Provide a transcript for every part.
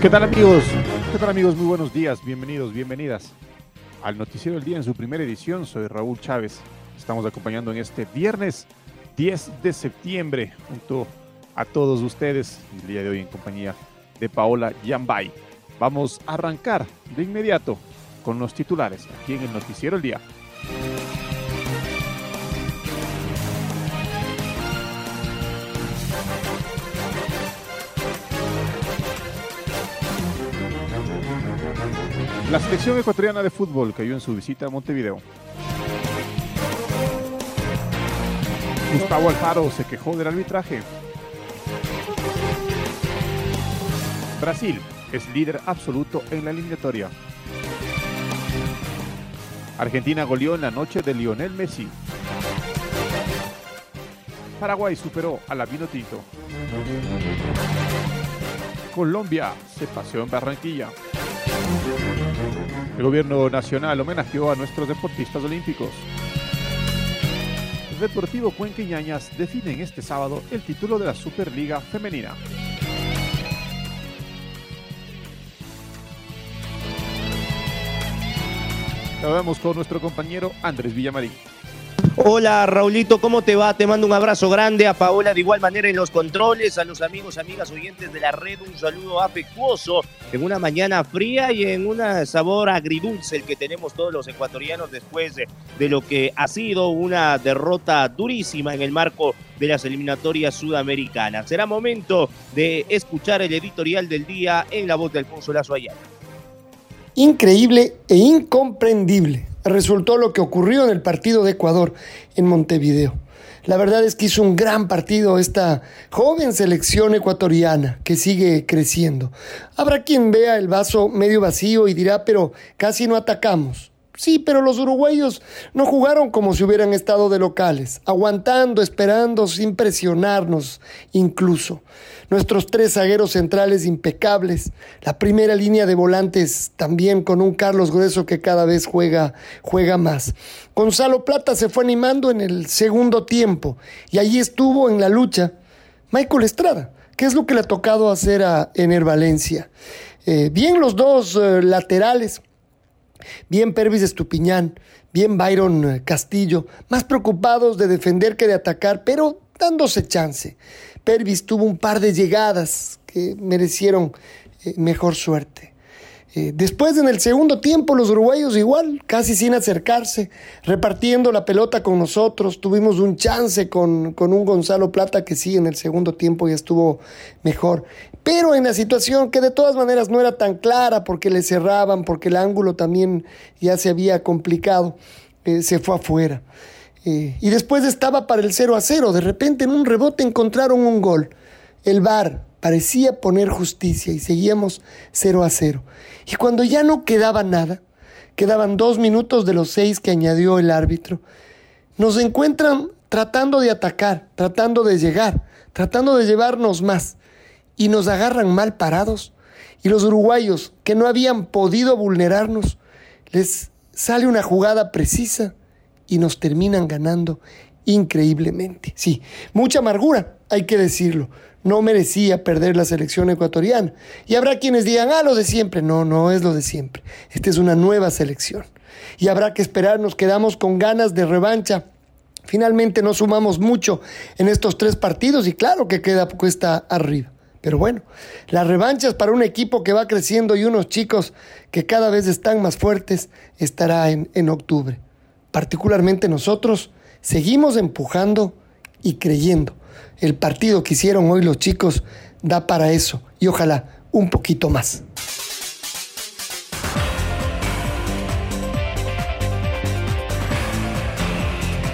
¿Qué tal amigos? ¿Qué tal amigos? Muy buenos días, bienvenidos, bienvenidas al Noticiero del Día en su primera edición. Soy Raúl Chávez. Estamos acompañando en este viernes 10 de septiembre junto a todos ustedes el día de hoy en compañía de Paola Yambay. Vamos a arrancar de inmediato con los titulares aquí en el Noticiero del Día. La selección ecuatoriana de fútbol cayó en su visita a Montevideo. Gustavo Alfaro se quejó del arbitraje. Brasil es líder absoluto en la eliminatoria. Argentina goleó en la noche de Lionel Messi. Paraguay superó a la Tinto. Colombia se paseó en Barranquilla. El gobierno nacional homenajeó a nuestros deportistas olímpicos. Deportivo Cuenca y Ñañas definen este sábado el título de la Superliga Femenina. Con nuestro compañero Andrés Villamarín. Hola Raulito, ¿cómo te va? Te mando un abrazo grande a Paola de igual manera en los controles, a los amigos, amigas oyentes de la red, un saludo afectuoso en una mañana fría y en un sabor agridulce el que tenemos todos los ecuatorianos después de, de lo que ha sido una derrota durísima en el marco de las eliminatorias sudamericanas. Será momento de escuchar el editorial del día en la voz de Alfonso Lazo Ayala. Increíble e incomprendible resultó lo que ocurrió en el partido de Ecuador en Montevideo. La verdad es que hizo un gran partido esta joven selección ecuatoriana que sigue creciendo. Habrá quien vea el vaso medio vacío y dirá, pero casi no atacamos. Sí, pero los uruguayos no jugaron como si hubieran estado de locales, aguantando, esperando, sin presionarnos incluso. Nuestros tres zagueros centrales impecables, la primera línea de volantes también con un Carlos Grueso que cada vez juega, juega más. Gonzalo Plata se fue animando en el segundo tiempo y allí estuvo en la lucha Michael Estrada. ¿Qué es lo que le ha tocado hacer a Ener Valencia? Eh, bien los dos eh, laterales, Bien Pervis Estupiñán, bien Byron eh, Castillo, más preocupados de defender que de atacar, pero dándose chance. Pervis tuvo un par de llegadas que merecieron eh, mejor suerte. Eh, después, en el segundo tiempo, los uruguayos igual, casi sin acercarse, repartiendo la pelota con nosotros. Tuvimos un chance con, con un Gonzalo Plata que sí, en el segundo tiempo ya estuvo mejor. Pero en la situación que de todas maneras no era tan clara porque le cerraban, porque el ángulo también ya se había complicado, eh, se fue afuera. Y después estaba para el 0 a 0. De repente en un rebote encontraron un gol. El VAR parecía poner justicia y seguíamos 0 a 0. Y cuando ya no quedaba nada, quedaban dos minutos de los seis que añadió el árbitro, nos encuentran tratando de atacar, tratando de llegar, tratando de llevarnos más, y nos agarran mal parados. Y los uruguayos, que no habían podido vulnerarnos, les sale una jugada precisa y nos terminan ganando increíblemente. Sí, mucha amargura, hay que decirlo no merecía perder la selección ecuatoriana. Y habrá quienes digan, ah, lo de siempre. No, no es lo de siempre. Esta es una nueva selección. Y habrá que esperar, nos quedamos con ganas de revancha. Finalmente no sumamos mucho en estos tres partidos y claro que queda cuesta arriba. Pero bueno, las revanchas para un equipo que va creciendo y unos chicos que cada vez están más fuertes estará en, en octubre. Particularmente nosotros seguimos empujando y creyendo. El partido que hicieron hoy los chicos da para eso y ojalá un poquito más.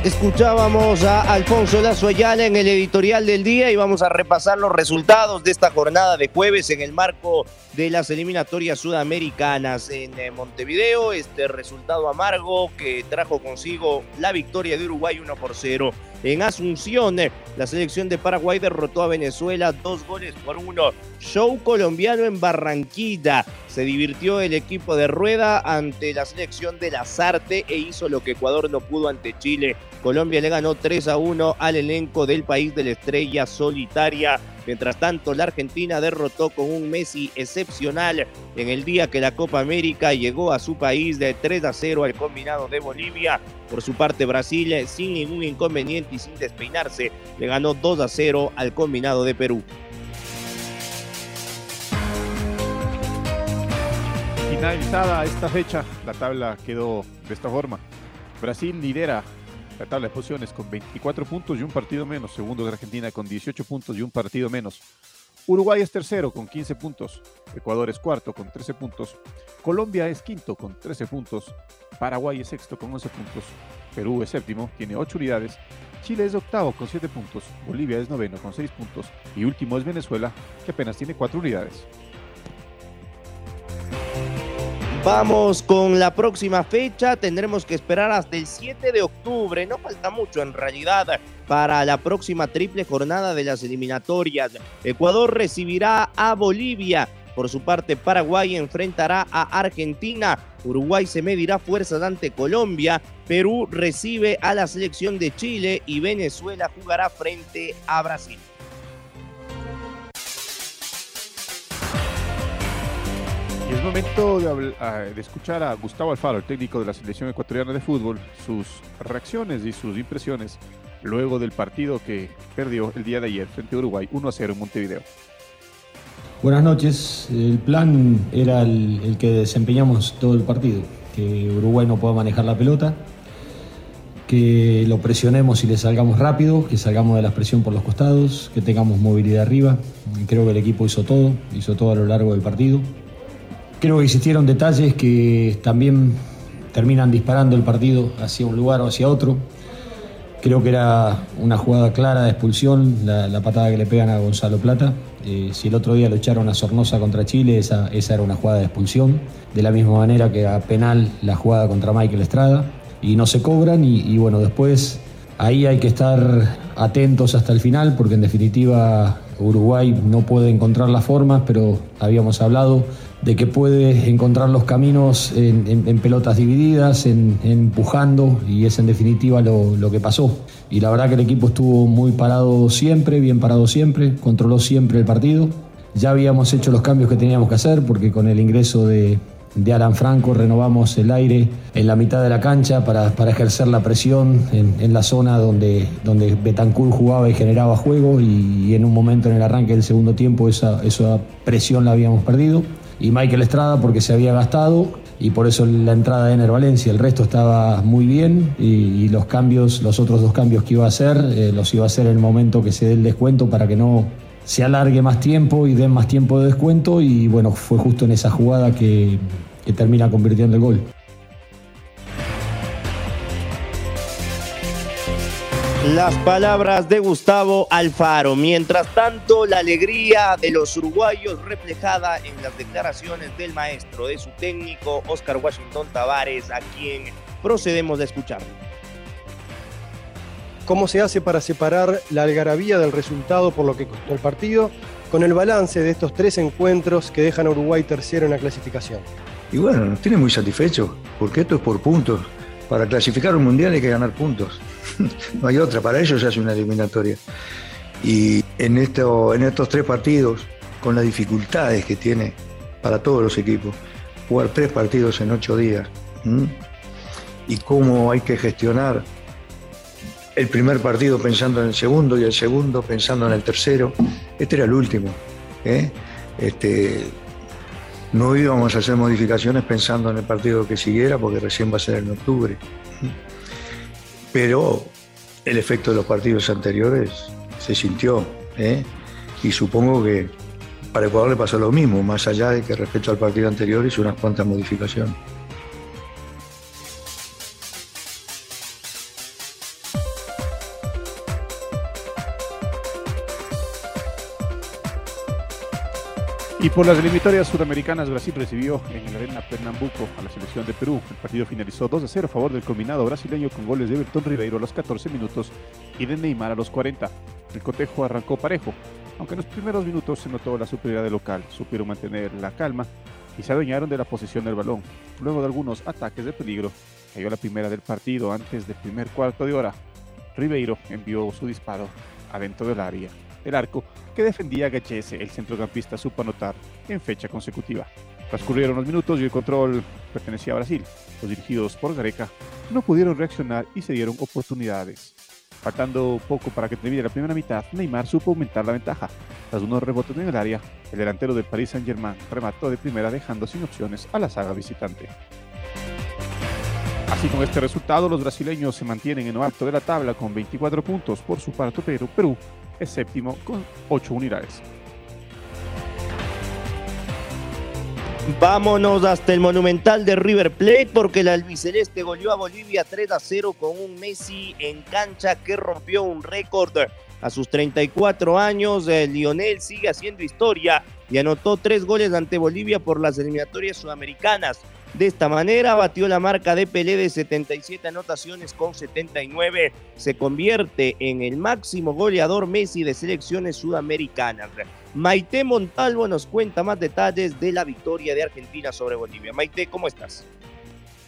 Escuchábamos a Alfonso Lazo Ayala en el editorial del día y vamos a repasar los resultados de esta jornada de jueves en el marco de las eliminatorias sudamericanas en eh, Montevideo. Este resultado amargo que trajo consigo la victoria de Uruguay 1 por 0. En Asunción, eh, la selección de Paraguay derrotó a Venezuela dos goles por uno. Show colombiano en Barranquilla. Se divirtió el equipo de Rueda ante la selección de Lazarte e hizo lo que Ecuador no pudo ante Chile. Colombia le ganó 3 a 1 al elenco del país de la estrella solitaria. Mientras tanto, la Argentina derrotó con un Messi excepcional en el día que la Copa América llegó a su país de 3 a 0 al combinado de Bolivia. Por su parte, Brasil, sin ningún inconveniente y sin despeinarse, le ganó 2 a 0 al combinado de Perú. Finalizada esta fecha, la tabla quedó de esta forma. Brasil lidera la tabla de posiciones con 24 puntos y un partido menos. Segundo de Argentina con 18 puntos y un partido menos. Uruguay es tercero con 15 puntos. Ecuador es cuarto con 13 puntos. Colombia es quinto con 13 puntos. Paraguay es sexto con 11 puntos. Perú es séptimo, tiene 8 unidades. Chile es octavo con 7 puntos. Bolivia es noveno con 6 puntos. Y último es Venezuela, que apenas tiene 4 unidades. Vamos con la próxima fecha. Tendremos que esperar hasta el 7 de octubre. No falta mucho en realidad para la próxima triple jornada de las eliminatorias. Ecuador recibirá a Bolivia. Por su parte, Paraguay enfrentará a Argentina. Uruguay se medirá fuerzas ante Colombia. Perú recibe a la selección de Chile y Venezuela jugará frente a Brasil. Es momento de, escuchar a Gustavo Alfaro, el técnico de la selección ecuatoriana de fútbol, sus reacciones y sus impresiones luego del partido que perdió el día de ayer frente a Uruguay 1 a 0 en Montevideo. Buenas noches. El plan era el que desempeñamos todo el partido, que Uruguay no pueda manejar la pelota, que lo presionemos y le salgamos rápido, que salgamos de la presión por los costados, que tengamos movilidad arriba. Creo que el equipo hizo todo, hizo todo a lo largo del partido. Creo que existieron detalles que también terminan disparando el partido hacia un lugar o hacia otro. Creo que era una jugada clara de expulsión, la, patada que le pegan a Gonzalo Plata. Eh, si el otro día lo echaron a Sornosa contra Chile, esa, era una jugada de expulsión. De la misma manera que a penal la jugada contra Michael Estrada. Y no se cobran y bueno, después ahí hay que estar atentos hasta el final porque en definitiva Uruguay no puede encontrar las formas, pero habíamos hablado de que puede encontrar los caminos en, pelotas divididas, empujando, y es en definitiva lo, lo, que pasó. Y la verdad que el equipo estuvo muy parado siempre, bien parado siempre, controló siempre el partido. Ya habíamos hecho los cambios que teníamos que hacer, porque con el ingreso de, de Alan Franco renovamos el aire en la mitad de la cancha para, para ejercer la presión en, en, la zona donde, donde Betancourt jugaba y generaba juego y, y, en un momento en el arranque del segundo tiempo esa, esa presión la habíamos perdido y Michael Estrada porque se había gastado y por eso la entrada de Ener Valencia. El resto estaba muy bien y, los cambios, los otros dos cambios que iba a hacer, eh, los iba a hacer en el momento que se dé el descuento para que no se alargue más tiempo y den más tiempo de descuento y bueno, fue justo en esa jugada que termina convirtiendo el gol. Las palabras de Gustavo Alfaro. Mientras tanto, la alegría de los uruguayos reflejada en las declaraciones del maestro, de su técnico, Oscar Washington Tavares, a quien procedemos a escuchar. ¿Cómo se hace para separar la algarabía del resultado por lo que costó el partido con el balance de estos tres encuentros que dejan a Uruguay tercero en la clasificación? Y bueno, nos tiene muy satisfecho, porque esto es por puntos. Para clasificar un mundial hay que ganar puntos. no hay otra, para ellos se hace una eliminatoria. Y en, esto, en estos tres partidos, con las dificultades que tiene para todos los equipos, jugar tres partidos en ocho días, y cómo hay que gestionar el primer partido pensando en el segundo y el segundo pensando en el tercero. Este era el último. ¿eh? Este, no íbamos a hacer modificaciones pensando en el partido que siguiera porque recién va a ser en octubre. Pero el efecto de los partidos anteriores se sintió. ¿eh? Y supongo que para Ecuador le pasó lo mismo, más allá de que respecto al partido anterior hizo unas cuantas modificaciones. Por las eliminatorias sudamericanas, Brasil recibió en el Arena Pernambuco a la selección de Perú. El partido finalizó 2 a 0 a favor del combinado brasileño con goles de Everton Ribeiro a los 14 minutos y de Neymar a los 40. El cotejo arrancó parejo, aunque en los primeros minutos se notó la superioridad local. Supieron mantener la calma y se adueñaron de la posesión del balón. Luego de algunos ataques de peligro, cayó la primera del partido antes del primer cuarto de hora. Ribeiro envió su disparo adentro del área el arco que defendía Gachese, el centrocampista supo anotar en fecha consecutiva. Transcurrieron los minutos y el control pertenecía a Brasil. Los dirigidos por Gareca no pudieron reaccionar y se dieron oportunidades. Faltando poco para que termine la primera mitad, Neymar supo aumentar la ventaja. Tras unos rebotes en el área, el delantero del Paris Saint-Germain remató de primera dejando sin opciones a la saga visitante. Así con este resultado, los brasileños se mantienen en lo alto de la tabla con 24 puntos por su parte, pero Perú es séptimo con 8 unidades. Vámonos hasta el Monumental de River Plate porque el albiceleste goleó a Bolivia 3 a 0 con un Messi en cancha que rompió un récord. A sus 34 años, eh, Lionel sigue haciendo historia y anotó tres goles ante Bolivia por las eliminatorias sudamericanas. De esta manera batió la marca de Pelé de 77 anotaciones con 79. Se convierte en el máximo goleador Messi de selecciones sudamericanas. Maite Montalvo nos cuenta más detalles de la victoria de Argentina sobre Bolivia. Maite, ¿cómo estás?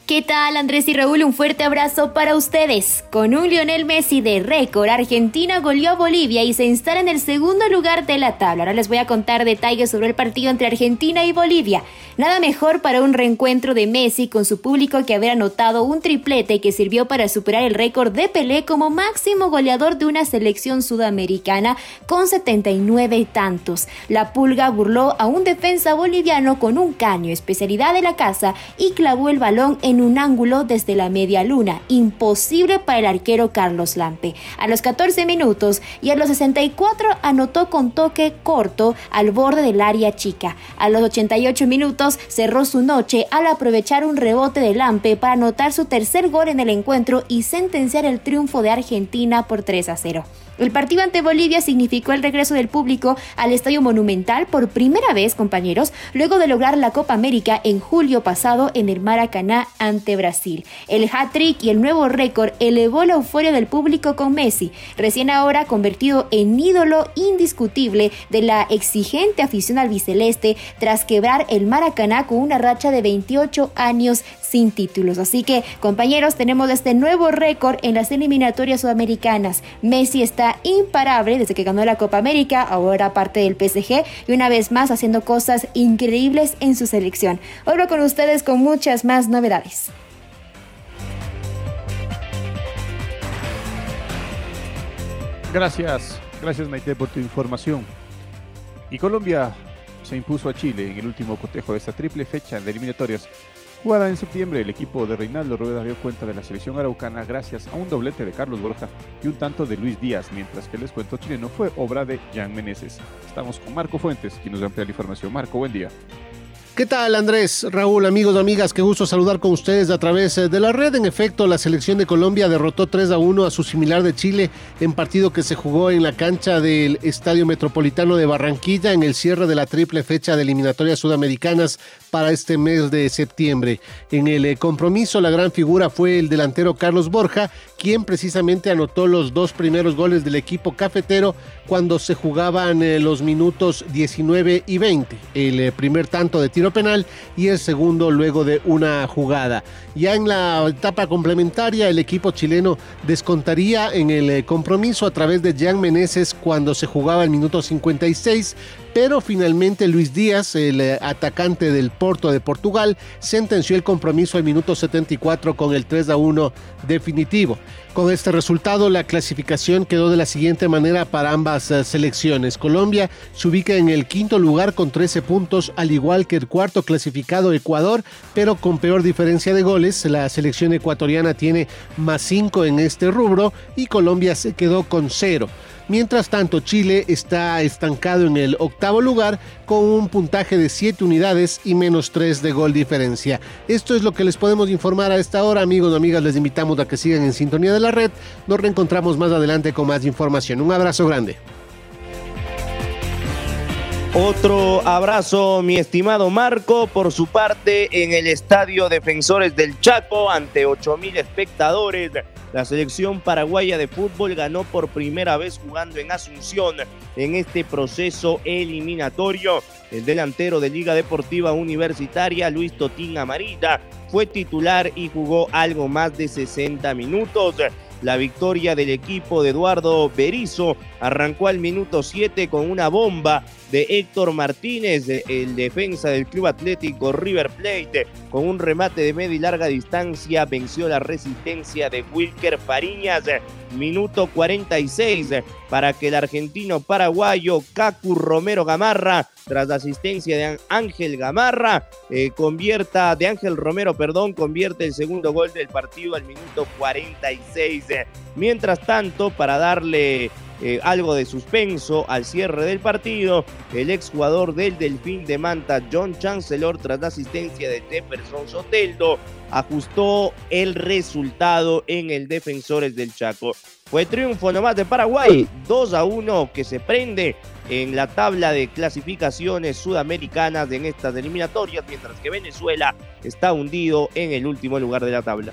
¿Qué tal Andrés y Raúl? Un fuerte abrazo para ustedes. Con un Lionel Messi de récord, Argentina goleó a Bolivia y se instala en el segundo lugar de la tabla. Ahora les voy a contar detalles sobre el partido entre Argentina y Bolivia. Nada mejor para un reencuentro de Messi con su público que haber anotado un triplete que sirvió para superar el récord de Pelé como máximo goleador de una selección sudamericana con 79 tantos. La pulga burló a un defensa boliviano con un caño, especialidad de la casa, y clavó el balón en un ángulo desde la media luna, imposible para el arquero Carlos Lampe. A los 14 minutos y a los 64 anotó con toque corto al borde del área chica. A los 88 minutos cerró su noche al aprovechar un rebote de Lampe para anotar su tercer gol en el encuentro y sentenciar el triunfo de Argentina por 3 a 0. El partido ante Bolivia significó el regreso del público al Estadio Monumental por primera vez, compañeros, luego de lograr la Copa América en julio pasado en el Maracaná ante Brasil. El hat-trick y el nuevo récord elevó la euforia del público con Messi, recién ahora convertido en ídolo indiscutible de la exigente afición albiceleste tras quebrar el Maracaná con una racha de 28 años sin títulos. Así que, compañeros, tenemos este nuevo récord en las eliminatorias sudamericanas. Messi está imparable desde que ganó la Copa América, ahora parte del PSG y una vez más haciendo cosas increíbles en su selección. Hablo con ustedes con muchas más novedades. Gracias, gracias Maite por tu información. Y Colombia se impuso a Chile en el último cotejo de esta triple fecha de eliminatorias Jugada en septiembre, el equipo de Reinaldo Rueda dio cuenta de la selección araucana gracias a un doblete de Carlos Borja y un tanto de Luis Díaz, mientras que el descuento chileno fue obra de Jan Meneses. Estamos con Marco Fuentes, quien nos amplía la información. Marco, buen día. ¿Qué tal Andrés, Raúl, amigos, amigas? Qué gusto saludar con ustedes a través eh, de la red. En efecto, la selección de Colombia derrotó 3 a 1 a su similar de Chile en partido que se jugó en la cancha del Estadio Metropolitano de Barranquilla en el cierre de la triple fecha de eliminatorias sudamericanas para este mes de septiembre. En el eh, compromiso, la gran figura fue el delantero Carlos Borja, quien precisamente anotó los dos primeros goles del equipo cafetero cuando se jugaban eh, los minutos 19 y 20. El primer tanto de tiro penal y el segundo luego de una jugada. Ya en la etapa complementaria el equipo chileno descontaría en el eh, compromiso a través de Jan Meneses cuando se jugaba el minuto 56, pero finalmente Luis Díaz, el eh, atacante del Porto de Portugal, sentenció el compromiso al minuto 74 con el 3 a 1 definitivo. Con este resultado, la clasificación quedó de la siguiente manera para ambas eh, selecciones. Colombia se ubica en el quinto lugar con 13 puntos, al igual que el cuarto clasificado Ecuador, pero con peor diferencia de goles. La selección ecuatoriana tiene más 5 en este rubro y Colombia se quedó con cero. Mientras tanto, Chile está estancado en el octavo lugar con un puntaje de 7 unidades y menos 3 de gol diferencia. Esto es lo que les podemos informar a esta hora, amigos y amigas. Les invitamos a que sigan en sintonía de la red. Nos reencontramos más adelante con más información. Un abrazo grande. Otro abrazo, mi estimado Marco, por su parte en el Estadio Defensores del Chaco ante 8.000 espectadores. La selección paraguaya de fútbol ganó por primera vez jugando en Asunción en este proceso eliminatorio. El delantero de Liga Deportiva Universitaria, Luis Totín Amarita, fue titular y jugó algo más de 60 minutos. La victoria del equipo de Eduardo Berizo arrancó al minuto 7 con una bomba de Héctor Martínez, el defensa del Club Atlético River Plate, con un remate de media y larga distancia, venció la resistencia de Wilker Fariñas. Minuto 46 para que el argentino paraguayo Cacu Romero Gamarra, tras la asistencia de Ángel Gamarra, eh, convierta, de Ángel Romero, perdón, convierte el segundo gol del partido al minuto 46. Mientras tanto, para darle eh, algo de suspenso al cierre del partido. El exjugador del Delfín de Manta, John Chancellor, tras la asistencia de Jefferson Soteldo, ajustó el resultado en el Defensores del Chaco. Fue triunfo nomás de Paraguay, 2 a 1 que se prende en la tabla de clasificaciones sudamericanas en estas eliminatorias, mientras que Venezuela está hundido en el último lugar de la tabla.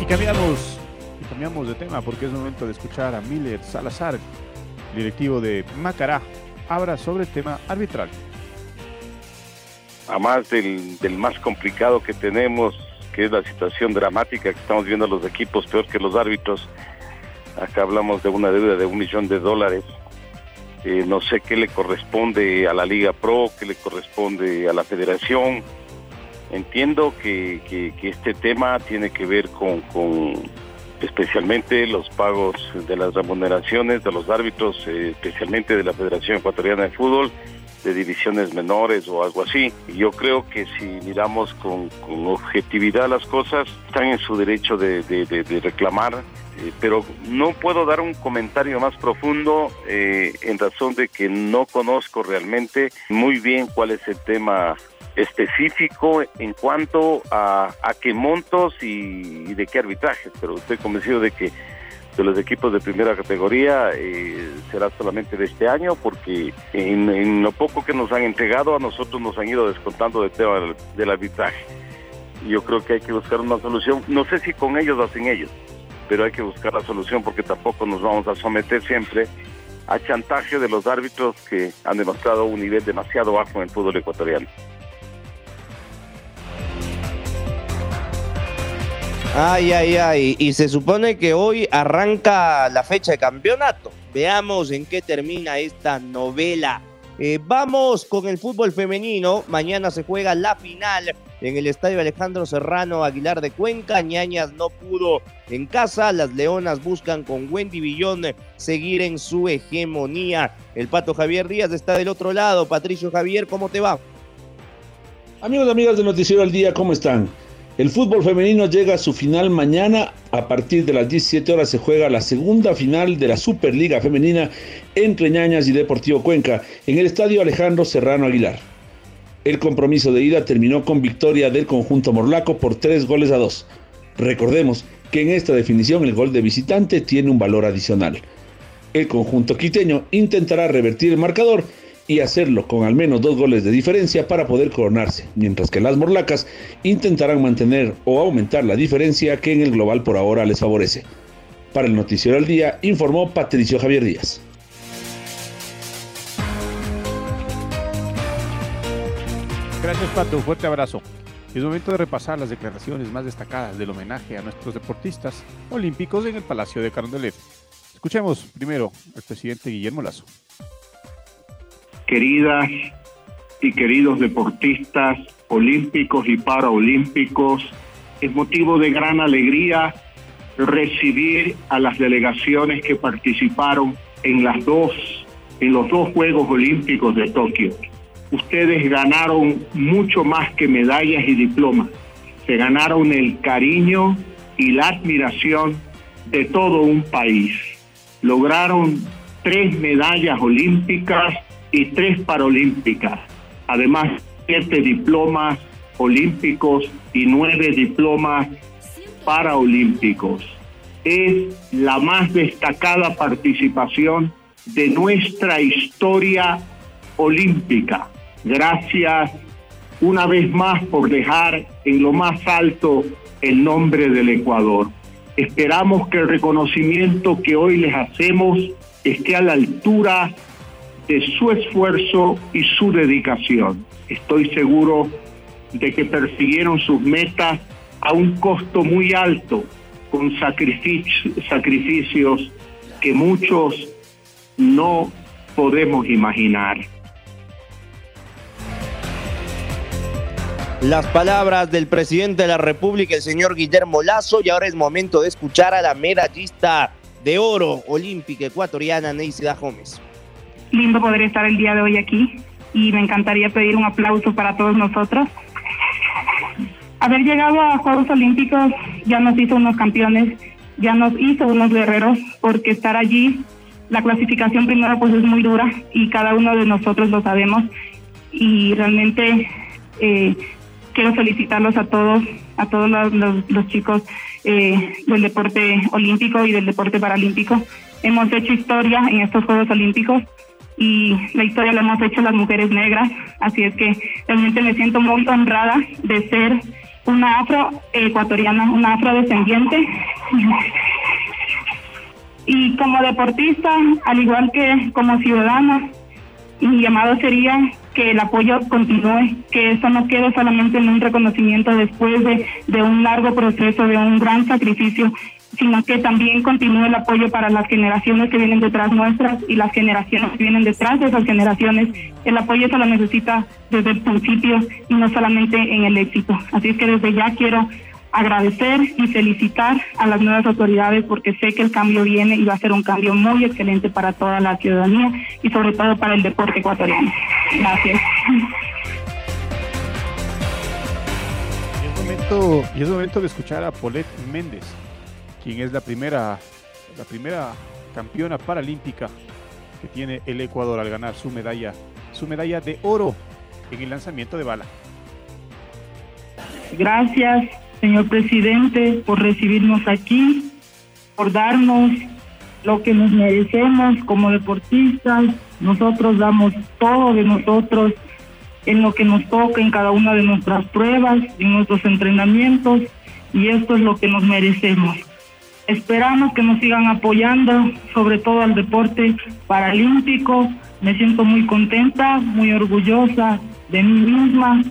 Y cambiamos, y cambiamos de tema porque es momento de escuchar a Miller Salazar, directivo de Macará, habla sobre el tema arbitral. A más del, del más complicado que tenemos, que es la situación dramática que estamos viendo los equipos, peor que los árbitros. Acá hablamos de una deuda de un millón de dólares. Eh, no sé qué le corresponde a la Liga Pro, qué le corresponde a la Federación. Entiendo que, este tema tiene que ver con, con especialmente los pagos de las remuneraciones de los árbitros, eh, especialmente de la Federación Ecuatoriana de Fútbol, de divisiones menores o algo así. Yo creo que si miramos con, objetividad las cosas, están en su derecho de, de- de- de reclamar, eh, pero no puedo dar un comentario más profundo eh, en razón de que no conozco realmente muy bien cuál es el tema específico en cuanto a, a qué montos y, y de qué arbitrajes, pero estoy convencido de que de los equipos de primera categoría eh, será solamente de este año porque en, en lo poco que nos han entregado a nosotros nos han ido descontando del tema del, del arbitraje. Yo creo que hay que buscar una solución, no sé si con ellos o sin ellos, pero hay que buscar la solución porque tampoco nos vamos a someter siempre a chantaje de los árbitros que han demostrado un nivel demasiado bajo en el fútbol ecuatoriano. Ay, ay, ay. Y se supone que hoy arranca la fecha de campeonato. Veamos en qué termina esta novela. Eh, vamos con el fútbol femenino. Mañana se juega la final en el estadio Alejandro Serrano Aguilar de Cuenca. Ñañas no pudo en casa. Las Leonas buscan con Wendy Villón seguir en su hegemonía. El Pato Javier Díaz está del otro lado. Patricio Javier, ¿cómo te va? Amigos amigas de Noticiero al Día, ¿cómo están? El fútbol femenino llega a su final mañana. A partir de las 17 horas se juega la segunda final de la Superliga Femenina entre Ñañas y Deportivo Cuenca en el estadio Alejandro Serrano Aguilar. El compromiso de ida terminó con victoria del conjunto morlaco por tres goles a dos. Recordemos que en esta definición el gol de visitante tiene un valor adicional. El conjunto quiteño intentará revertir el marcador y hacerlo con al menos dos goles de diferencia para poder coronarse, mientras que las morlacas intentarán mantener o aumentar la diferencia que en el global por ahora les favorece. Para el Noticiero al Día informó Patricio Javier Díaz. Gracias, Pato. Un fuerte abrazo. Es momento de repasar las declaraciones más destacadas del homenaje a nuestros deportistas olímpicos en el Palacio de Carondelet. Escuchemos primero al presidente Guillermo Lazo. Queridas y queridos deportistas olímpicos y paraolímpicos, es motivo de gran alegría recibir a las delegaciones que participaron en las dos en los dos Juegos Olímpicos de Tokio. Ustedes ganaron mucho más que medallas y diplomas. Se ganaron el cariño y la admiración de todo un país. Lograron tres medallas olímpicas y tres paralímpicas. Además, siete diplomas olímpicos y nueve diplomas paraolímpicos. Es la más destacada participación de nuestra historia olímpica. Gracias una vez más por dejar en lo más alto el nombre del Ecuador. Esperamos que el reconocimiento que hoy les hacemos esté a la altura de su esfuerzo y su dedicación. Estoy seguro de que persiguieron sus metas a un costo muy alto, con sacrificios que muchos no podemos imaginar. Las palabras del presidente de la República, el señor Guillermo Lazo, y ahora es momento de escuchar a la medallista de oro olímpica ecuatoriana, Neisida Gómez. Lindo poder estar el día de hoy aquí y me encantaría pedir un aplauso para todos nosotros. Haber llegado a Juegos Olímpicos ya nos hizo unos campeones, ya nos hizo unos guerreros, porque estar allí la clasificación primero pues es muy dura y cada uno de nosotros lo sabemos y realmente eh, quiero felicitarlos a todos, a todos los, chicos eh, del deporte olímpico y del deporte paralímpico. Hemos hecho historia en estos Juegos Olímpicos y la historia la hemos hecho las mujeres negras, así es que realmente me siento muy honrada de ser una afroecuatoriana, una afrodescendiente. Y como deportista, al igual que como ciudadana, mi llamado sería que el apoyo continúe, que esto no quede solamente en un reconocimiento después de, de un largo proceso, de un gran sacrificio, sino que también continúe el apoyo para las generaciones que vienen detrás nuestras y las generaciones que vienen detrás de esas generaciones. El apoyo se lo necesita desde el principio y no solamente en el éxito. Así es que desde ya quiero agradecer y felicitar a las nuevas autoridades porque sé que el cambio viene y va a ser un cambio muy excelente para toda la ciudadanía y sobre todo para el deporte ecuatoriano. Gracias. Y es momento, y es momento de escuchar a Paulette Méndez, quien es la primera, la primera campeona paralímpica que tiene el Ecuador al ganar su medalla, su medalla de oro en el lanzamiento de bala. Gracias, señor presidente, por recibirnos aquí, por darnos lo que nos merecemos como deportistas. Nosotros damos todo de nosotros en lo que nos toca en cada una de nuestras pruebas, en nuestros entrenamientos, y esto es lo que nos merecemos. Esperamos que nos sigan apoyando, sobre todo al deporte paralímpico. Me siento muy contenta, muy orgullosa de mí misma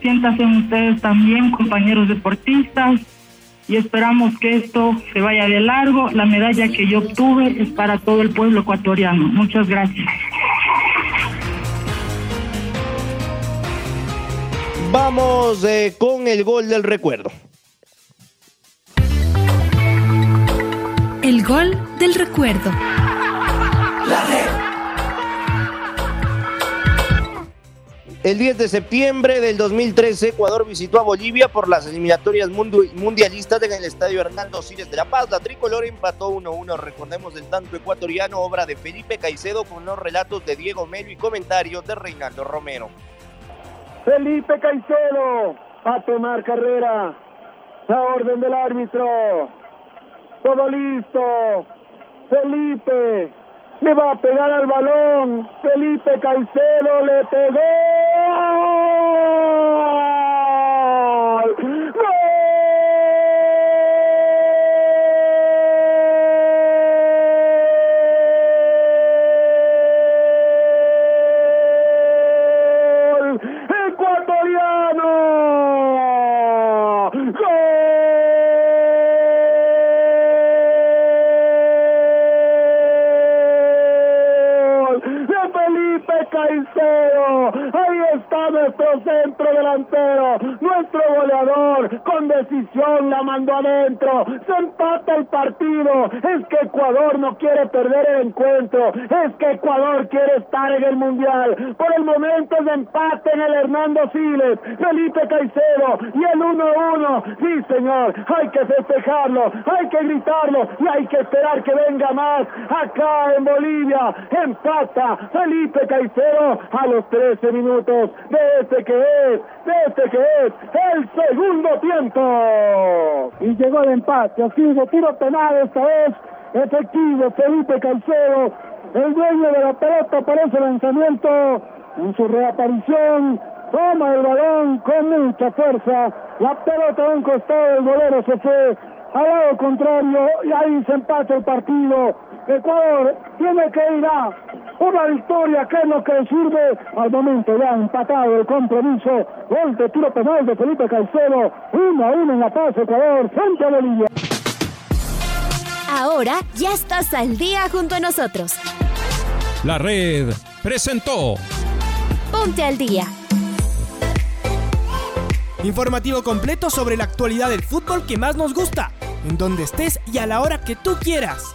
Siéntanse ustedes también, compañeros deportistas, y esperamos que esto se vaya de largo. La medalla que yo obtuve es para todo el pueblo ecuatoriano. Muchas gracias. Vamos eh, con el gol del recuerdo. Gol del recuerdo. El 10 de septiembre del 2013, Ecuador visitó a Bolivia por las eliminatorias mundialistas en el estadio Hernando Siles de La Paz. La tricolor empató 1-1. Recordemos el tanto ecuatoriano, obra de Felipe Caicedo, con los relatos de Diego Melo y comentarios de Reinaldo Romero. Felipe Caicedo a tomar carrera. La orden del árbitro. Todo listo. Felipe le va a pegar al balón. Felipe Caicedo le pegó. Mandó adentro, se empata el partido, es que Ecuador no quiere perder el encuentro, es que Ecuador quiere estar en el Mundial, por el momento de empate en el Hernando Siles, Felipe Caicedo y el 1-1, sí señor, hay que festejarlo, hay que gritarlo y hay que esperar que venga más. Acá en Bolivia, empata Felipe Caicedo a los 13 minutos de este que es, de este que es el segundo tiempo. Y llegó el empate, así de tiro penal esta vez, efectivo Felipe Caicedo, el dueño de la pelota para ese lanzamiento, en su reaparición, toma el balón con mucha fuerza, la pelota a un costado del golero se fue al lado contrario y ahí se empata el partido. Ecuador tiene que ir a una victoria que es lo que sirve al momento ya empatado el compromiso. Gol de tiro penal de Felipe Caicedo. 1 a 1 en la paz Ecuador frente a Bolivia. Ahora ya estás al día junto a nosotros. La red presentó Ponte al día. Informativo completo sobre la actualidad del fútbol que más nos gusta, en donde estés y a la hora que tú quieras.